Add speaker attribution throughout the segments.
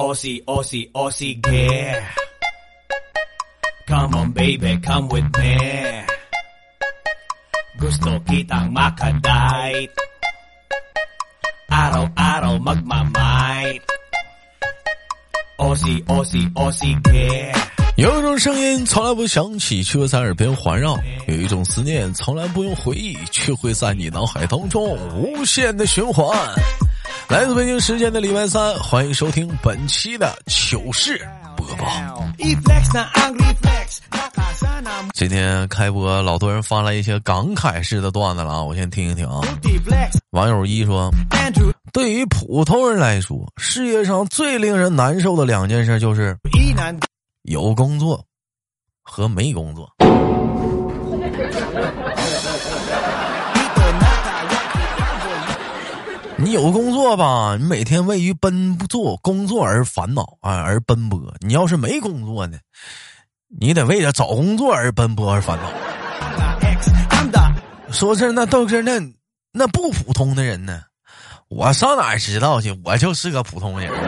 Speaker 1: Aussie, Aussie, Aussie, yeah. Come on, baby, come with me. Gusto kitang makadite. Araw-araw magmamight. Aussie, Aussie, Aussie, yeah.
Speaker 2: 有一种声音从来不响起，却会在耳边环绕；有一种思念从来不用回忆，却会在你脑海当中无限的循环。来自北京时间的礼拜三，欢迎收听本期的糗事播报。今天开播，老多人发来一些感慨式的段子了啊，我先听一听啊。网友一说，对于普通人来说，世界上最令人难受的两件事就是有工作和没工作。你有工作吧，你每天为于奔做工作而烦恼啊，而奔波；你要是没工作呢，你得为了找工作而奔波而烦恼。说是那，豆哥那那不普通的人呢，我上哪儿知道去？我就是个普通人。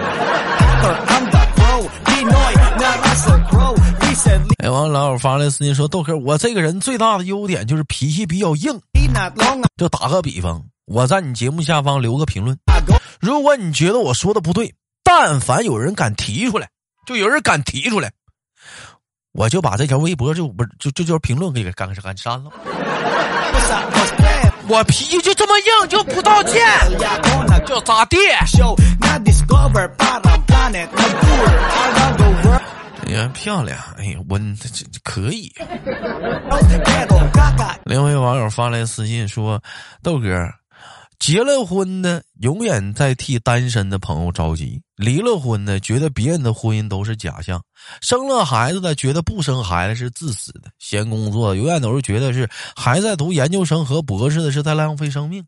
Speaker 2: 哎，完，老友发来私信说，豆哥，我这个人最大的优点就是脾气比较硬。就打个比方，我在你节目下方留个评论，如果你觉得我说的不对，但凡有人敢提出来，就有人敢提出来，我就把这条微博就不就就这条评论给给干干删了。我脾气就这么硬，就不道歉就咋地呀，漂亮！哎呀，我这这这可以。另外网友发来私信说：“豆哥，结了婚的永远在替单身的朋友着急，离了婚的觉得别人的婚姻都是假象，生了孩子的觉得不生孩子是自私的，嫌工作永远都是觉得是还在读研究生和博士的是在浪费生命。”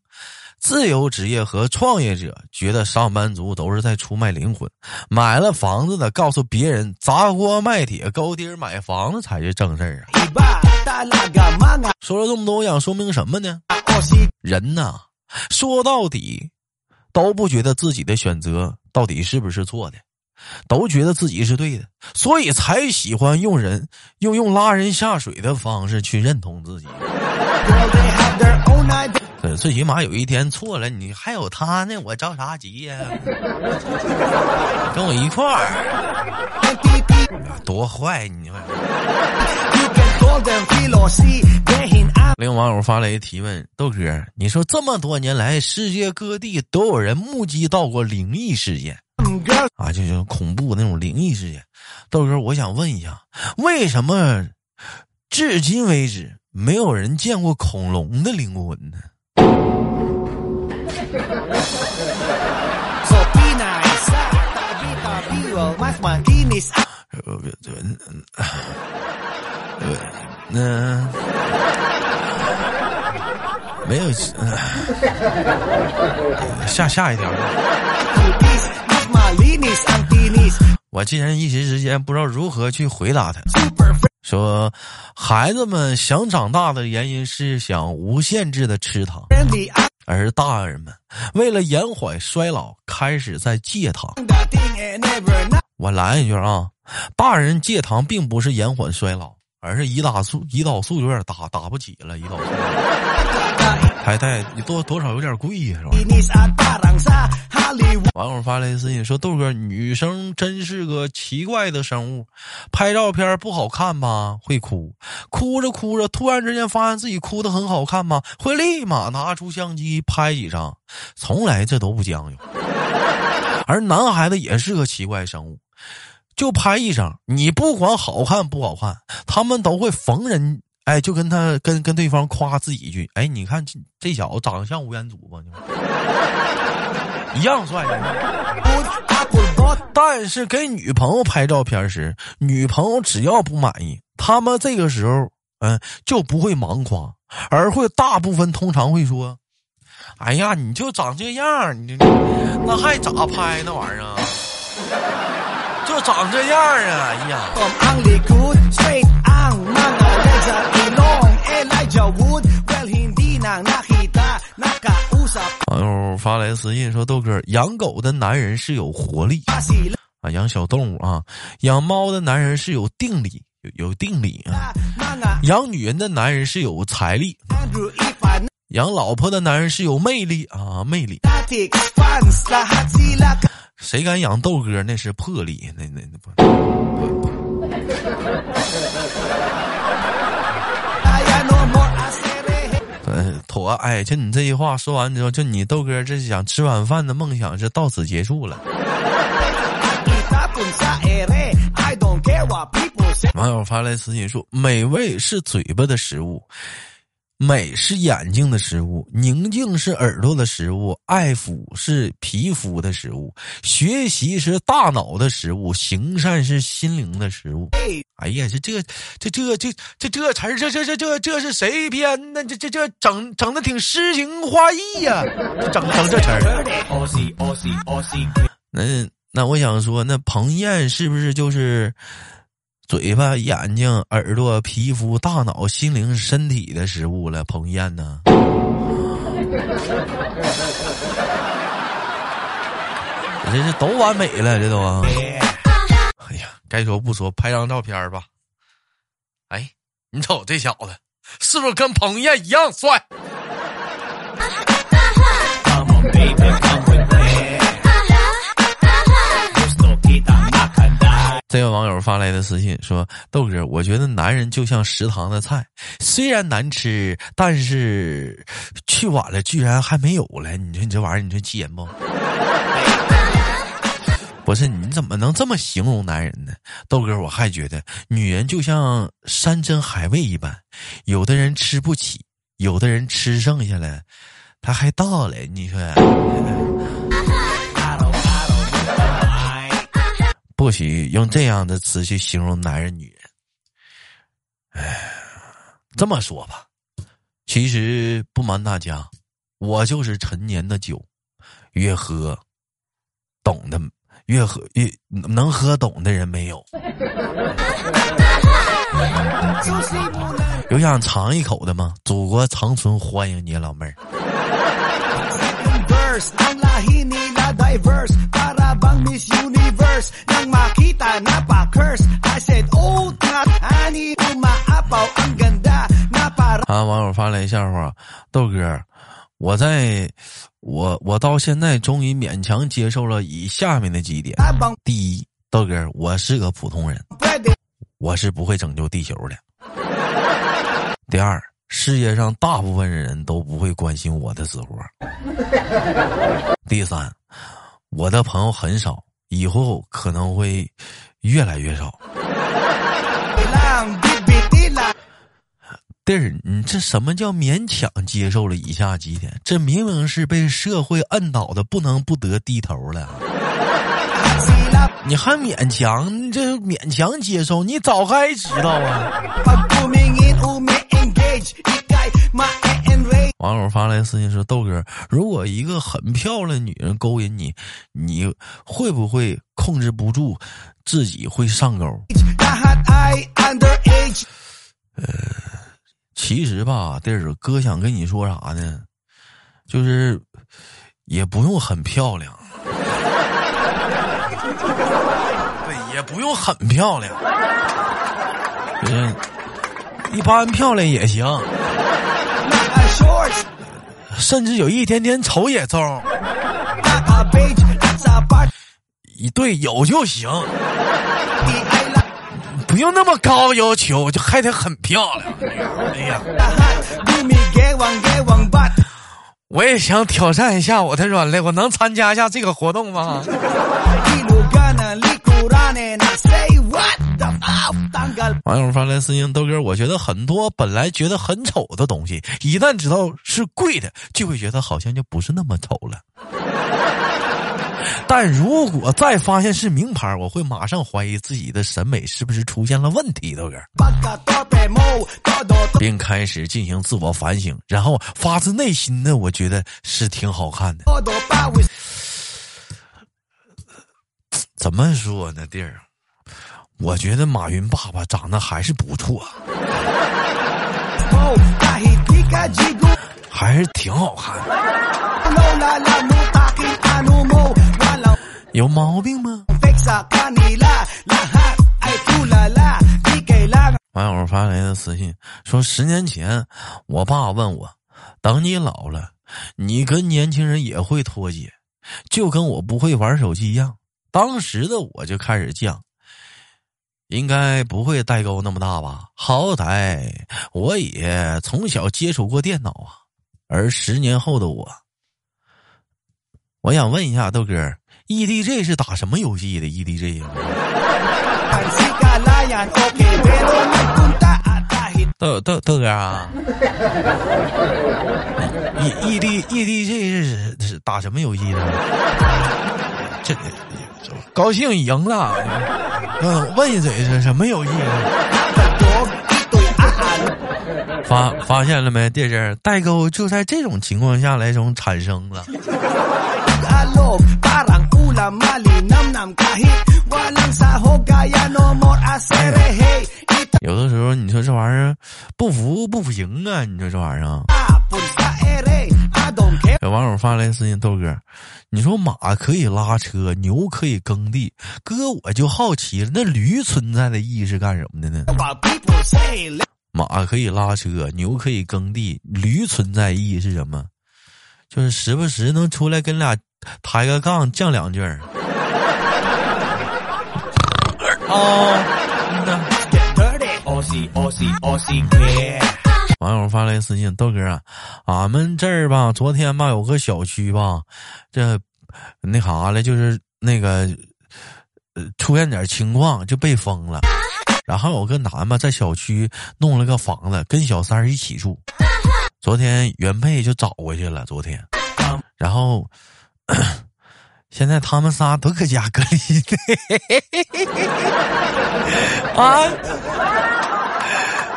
Speaker 2: 自由职业和创业者觉得上班族都是在出卖灵魂，买了房子的告诉别人砸锅卖铁高低买房子才是正事儿啊说了这么多，我想说明什么呢？人呐，说到底，都不觉得自己的选择到底是不是错的，都觉得自己是对的，所以才喜欢用人用用拉人下水的方式去认同自己。
Speaker 1: girl they have their own idea.
Speaker 2: 呃最起码有一天错了，你还有他呢，我着啥急呀、跟我一块儿，多坏你！另网友发来一提问：豆哥，你说这么多年来，世界各地都有人目击到过灵异事件。啊，就是恐怖那种灵异事件。豆哥，我想问一下，为什么至今为止没有人见过恐龙的灵魂呢
Speaker 1: sa tabi-tabi well mas makinis ang
Speaker 2: 呃，这嗯呃，那、没有，下下一条。我竟然一时之间不知道如何去回答他。说，孩子们想长大的原因是想无限制的吃糖。而大人们为了延缓衰老，开始在戒糖。我来一句啊，大人戒糖并不是延缓衰老，而是胰岛素胰岛素有点打打不起了，胰岛素还带多多少有点贵呀、是吧？网友发来私信说：“豆哥，女生真是个奇怪的生物，拍照片不好看吧，会哭，哭着哭着，突然之间发现自己哭的很好看吗？会立马拿出相机拍几张，从来这都不将就。而男孩子也是个奇怪生物，就拍一张，你不管好看不好看，他们都会逢人。”哎，就跟他跟跟对方夸自己一句，哎，你看这这小子长得像吴彦祖吧？一样帅的。但是给女朋友拍照片时，女朋友只要不满意，他们这个时候，嗯，就不会盲夸，而会大部分通常会说：“哎呀，你就长这样，你那还咋拍那玩意儿啊？就长这样啊！哎呀。网友发来私信说：“豆哥，养狗的男人是有活力。啊，养小动物啊，养猫的男人是有定力，有有定力啊，养女人的男人是有财力，养老婆的男人是有魅力啊，魅力。谁敢养豆哥那是魄力，那那那不。呃，妥，哎，就你这句话说完之后，就你豆哥这想吃晚饭的梦想是到此结束了。网友发来私信说：“美味是嘴巴的食物。”美是眼睛的食物，宁静是耳朵的食物，爱抚是皮肤的食物，学习是大脑的食物，行善是心灵的食物。哎呀，这这这这这这这词儿，这这这这这是谁编的？这这这整整的挺诗情画意呀，整整这词儿。那那我想说，那彭燕是不是就是？嘴巴、眼睛、耳朵、皮肤、大脑、心灵、身体的食物了，彭于晏呢？这是都完美了，这都。哎呀，该说不说，拍张照片吧。哎，你瞅这小子，是不是跟彭于晏一样帅？这位网友发来的私信说：“豆哥，我觉得男人就像食堂的菜，虽然难吃，但是去晚了居然还没有了。你说你这玩意儿，你说气人不？不是，你怎么能这么形容男人呢？豆哥，我还觉得女人就像山珍海味一般，有的人吃不起，有的人吃剩下了，他还倒了。你说。”不许用这样的词去形容男人、女人。哎，这么说吧，其实不瞒大家，我就是陈年的酒，越喝懂的，越喝越能喝懂的人没有。有想尝一口的吗？祖国长春欢迎你，老妹儿。啊！网友发来笑话，豆哥，我在，我我到现在终于勉强接受了以下面的几点：第一，豆哥，我是个普通人，我是不会拯救地球的；第二，世界上大部分人都不会关心我的死活；第三，我的朋友很少。以后可能会越来越少。弟儿，你这什么叫勉强接受了以下几点？这明明是被社会摁倒的，不能不得低头了。你还勉强？你这勉强接受？你早该知道啊！网友发来私信说：“豆哥，如果一个很漂亮的女人勾引你，你会不会控制不住自己会上钩？”呃，其实吧，弟儿哥想跟你说啥呢？就是也不用很漂亮，对，也不用很漂亮，嗯，一般漂亮也行。甚至有一点点丑也中，一对有就行，不用那么高要求，就还得很漂亮。哎呀，我也想挑战一下我的软肋，我能参加一下这个活动吗？网友发来私信，豆哥，我觉得很多本来觉得很丑的东西，一旦知道是贵的，就会觉得好像就不是那么丑了。但如果再发现是名牌，我会马上怀疑自己的审美是不是出现了问题，豆哥，并开始进行自我反省，然后发自内心的，我觉得是挺好看的。怎么说呢，弟儿？我觉得马云爸爸长得还是不错，还是挺好看的。有毛病吗？网友发来的私信说：十年前，我爸问我，等你老了，你跟年轻人也会脱节，就跟我不会玩手机一样。当时的我就开始犟，应该不会代沟那么大吧？好歹我也从小接触过电脑啊。而十年后的我，我想问一下豆哥，EDG 是打什么游戏的？EDG 呀
Speaker 1: ？sikalayan Okay pero nagpunta at kahit
Speaker 2: 豆豆豆哥啊，E E D E D G 是是打什么游戏的？这高兴赢了，嗯，问一嘴是什么游戏？发发现了没？这视代沟就在这种情况下来中产生了。有的时候你说这玩意儿不服不服行啊？你说这玩意儿。有网友发来私信，豆哥，你说马可以拉车，牛可以耕地，哥我就好奇了，那驴存在的意义是干什么的呢马可以拉车，牛可以耕地，驴存在意义是什么？就是时不时能出来跟俩抬个杠，犟两句儿。啊，嗯呐网友发来私信，豆哥啊，俺们这儿吧，昨天吧有个小区吧，这那啥了，就是那个呃出现点情况就被封了。然后有个男吧在小区弄了个房子，跟小三一起住。昨天原配就找过去了，昨天，然后现在他们仨都搁家隔离呢。啊，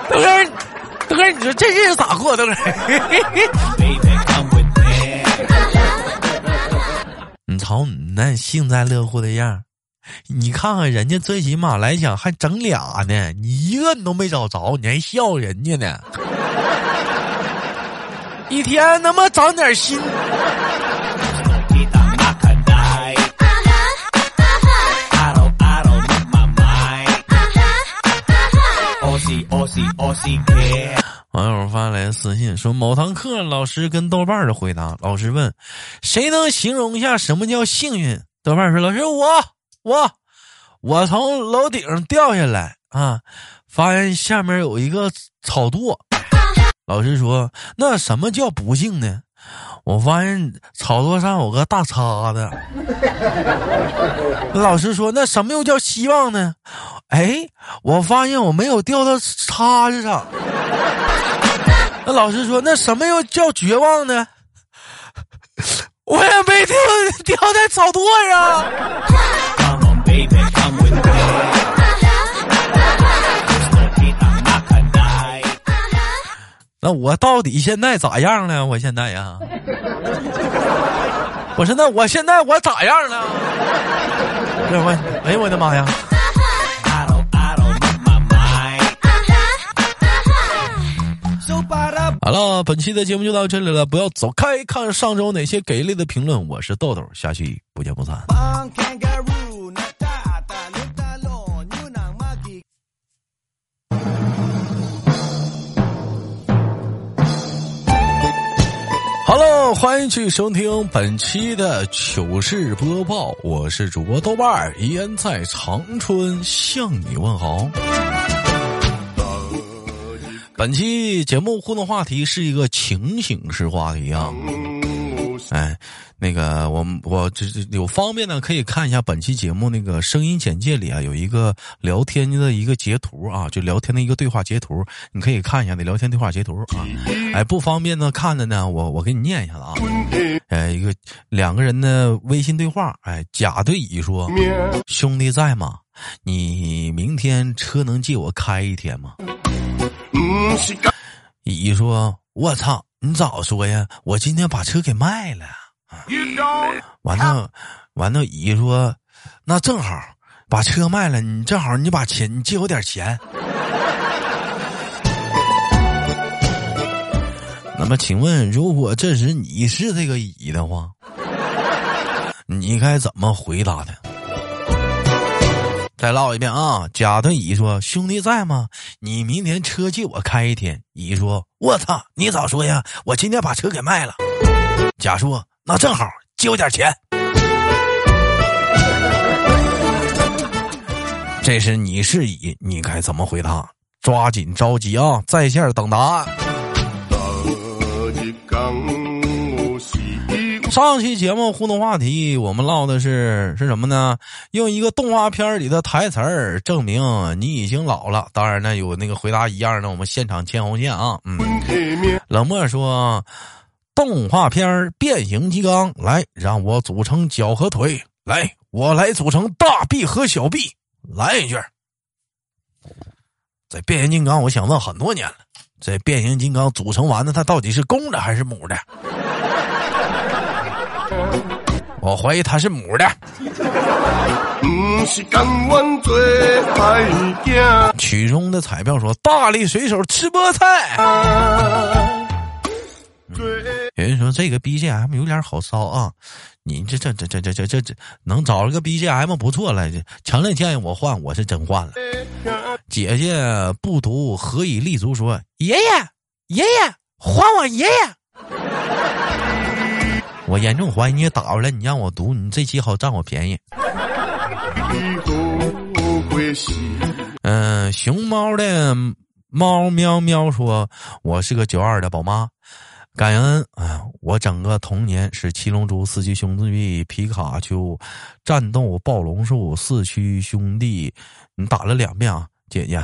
Speaker 2: 豆哥，哥，你说这日子咋过？豆哥，你瞅你那幸灾乐祸的样你看看人家最起码来讲还整俩呢，你一个你都没找着，你还笑人家呢。一天他妈长点心，网友发来私信说，某堂课老师跟豆瓣的回答，老师问谁能形容一下什么叫幸运？豆瓣说，老师我我我从楼顶上掉下来啊，发现下面有一个草垛。老师说，那什么叫不幸呢？我发现草垛上有个大叉子。老师说，那什么又叫希望呢？哎，我发现我没有掉到叉子上。那老师说：“那什么又叫绝望呢？” 我也没掉掉在草垛上。那我到底现在咋样了？我现在呀，我说那我现在我咋样了？这我，哎呦我的妈呀！好了，本期的节目就到这里了，不要走开，看上周哪些给力的评论。我是豆豆，下期不见不散。Hello，欢迎去收听本期的糗事播报，我是主播豆瓣儿，依然在长春向你问好。本期节目互动话题是一个情景式话题啊，哎，那个我们我这这有方便的可以看一下本期节目那个声音简介里啊有一个聊天的一个截图啊，就聊天的一个对话截图，你可以看一下那聊天对话截图啊。哎，不方便呢看的呢，我我给你念一下子啊。哎，一个两个人的微信对话，哎，甲对乙说：“兄弟在吗？你明天车能借我开一天吗？”乙说：“我操，你早说呀！我今天把车给卖了。”完了，完了，乙说：“那正好，把车卖了，你正好你把钱，你借我点钱。”那么，请问，如果这时你是这个乙的话，你该怎么回答他？再唠一遍啊！甲对乙说：“兄弟在吗？你明天车借我开一天。”乙说：“我操，你早说呀！我今天把车给卖了。”甲说：“那正好，借我点钱。”这是你是乙，你该怎么回答？抓紧着急啊，在线等答案。上期节目互动话题，我们唠的是是什么呢？用一个动画片里的台词儿证明你已经老了。当然呢，有那个回答一样的，我们现场牵红线啊。嗯，冷漠说，动画片变形金刚，来让我组成脚和腿，来我来组成大臂和小臂，来一句。在变形金刚，我想问很多年了，这变形金刚组成完的，它到底是公的还是母的？我怀疑他是母的。曲中的彩票说：“大力水手吃菠菜。”有人说这个 BGM 有点好骚啊！你这这这这这这这这能找了个 BGM 不错了，强烈建议我换，我是真换了。姐姐不读何以立足？说爷爷爷爷还我爷爷。我严重怀疑你打过来，你让我读，你这期好占我便宜。嗯，熊猫的猫喵喵说：“我是个九二的宝妈，感恩啊！我整个童年是七龙珠、四驱兄弟、皮卡丘、战斗暴龙兽、四驱兄弟。你打了两遍啊，姐姐。”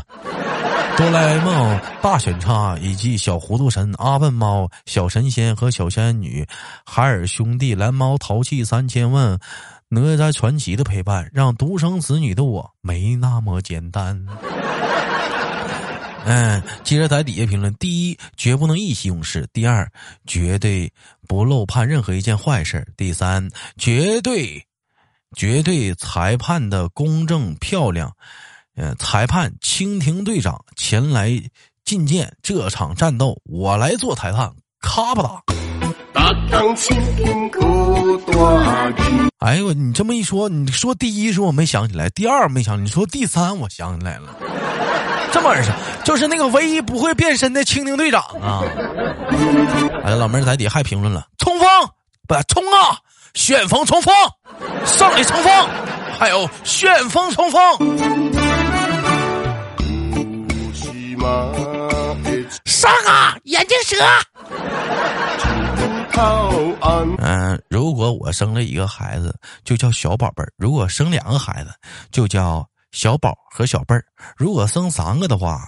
Speaker 2: 哆啦 A 梦大选差，以及小糊涂神阿笨猫、小神仙和小仙女、海尔兄弟、蓝猫淘气三千问、哪吒传奇的陪伴，让独生子女的我没那么简单。嗯，接着在底下评论：第一，绝不能意气用事；第二，绝对不漏判任何一件坏事；第三，绝对绝对裁判的公正漂亮。嗯，裁判蜻蜓队长前来觐见，这场战斗我来做裁判，咔吧打。哎呦，你这么一说，你说第一是我没想起来，第二没想，你说第三我想起来了，这么回事，就是那个唯一不会变身的蜻蜓队长啊！哎，老妹儿在底下还评论了，冲锋不冲啊，旋风冲锋，上来冲锋，还有旋风冲锋。上啊，眼镜蛇！嗯，如果我生了一个孩子，就叫小宝贝儿；如果生两个孩子，就叫小宝和小贝儿；如果生三个的话，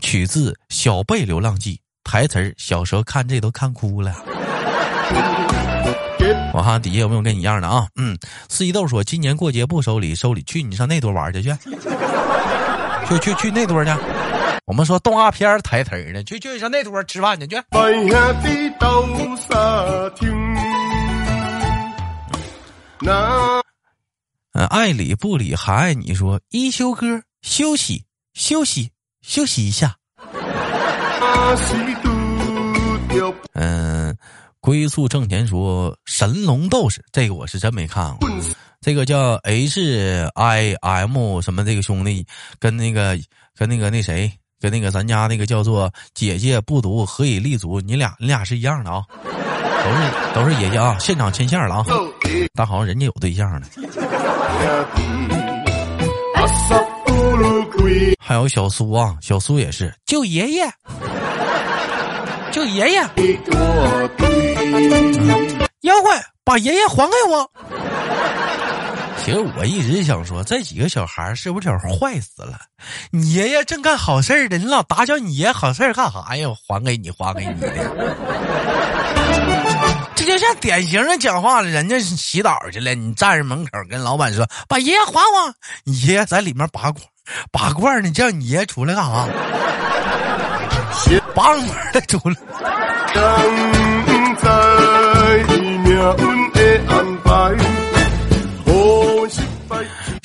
Speaker 2: 取自《小贝流浪记》台词儿。小时候看这都看哭了。我看底下有没有跟你一样的啊？嗯，四季豆说今年过节不收礼，收礼去你上那堆玩去去，去去去那堆去。我们说动画片台词儿呢，去去上那桌吃饭去去。嗯，爱理不理还爱你说一休哥休息休息休息一下。嗯，归宿挣钱说神龙斗士这个我是真没看过，这个叫 H I M 什么这个兄弟跟那个跟那个那谁。跟那个咱家那个叫做姐姐不读何以立足，你俩你俩是一样的啊，都是都是爷爷啊，现场牵线了啊，但好像人家有对象呢。还有小苏啊，小苏也是救爷爷，救爷爷，妖怪把爷爷还给我。其实我一直想说，这几个小孩是不是有坏死了？你爷爷正干好事儿呢，你老打搅你爷爷好事儿干啥呀？还给你，还给你的，这就像典型的讲话了。人家洗澡去了，你站着门口跟老板说：“把爷爷还我。”你爷爷在里面拔罐，拔罐呢，叫你爷爷出来干啥？拔罐的出来。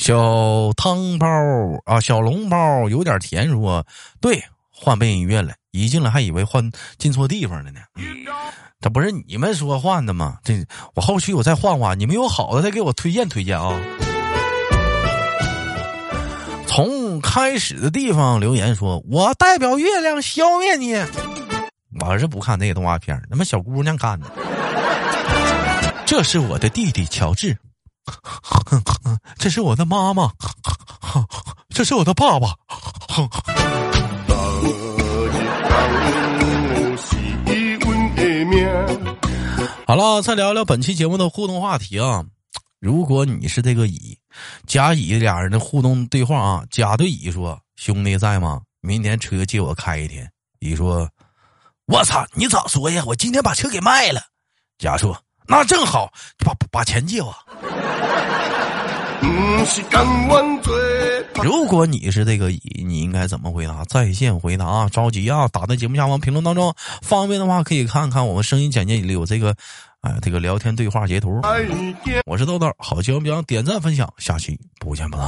Speaker 2: 小汤包啊，小笼包有点甜，说对，换背景音乐了。一进来还以为换进错地方了呢。这不是你们说换的吗？这我后续我再换换，你们有好的再给我推荐推荐啊。从开始的地方留言说：“我代表月亮消灭你。”我是不看那个动画片，他妈小姑娘看的。这是我的弟弟乔治，这是我的妈妈，这是我的爸爸。好了，再聊聊本期节目的互动话题啊！如果你是这个乙，甲乙俩人的互动对话啊，甲对乙说：“兄弟在吗？明天车借我开一天。”乙说：“我操，你咋说呀？我今天把车给卖了。”甲说：“那正好，把把钱借我。”如果你是这个乙，你应该怎么回答？在线回答啊！着急啊！打在节目下方评论当中，方便的话可以看看我们声音简介里有这个，哎，这个聊天对话截图。我是豆豆，好节目别点赞分享，下期不见不散。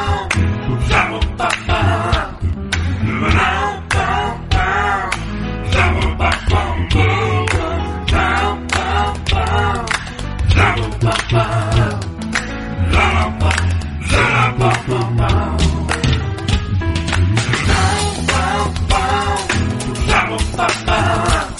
Speaker 3: Bye.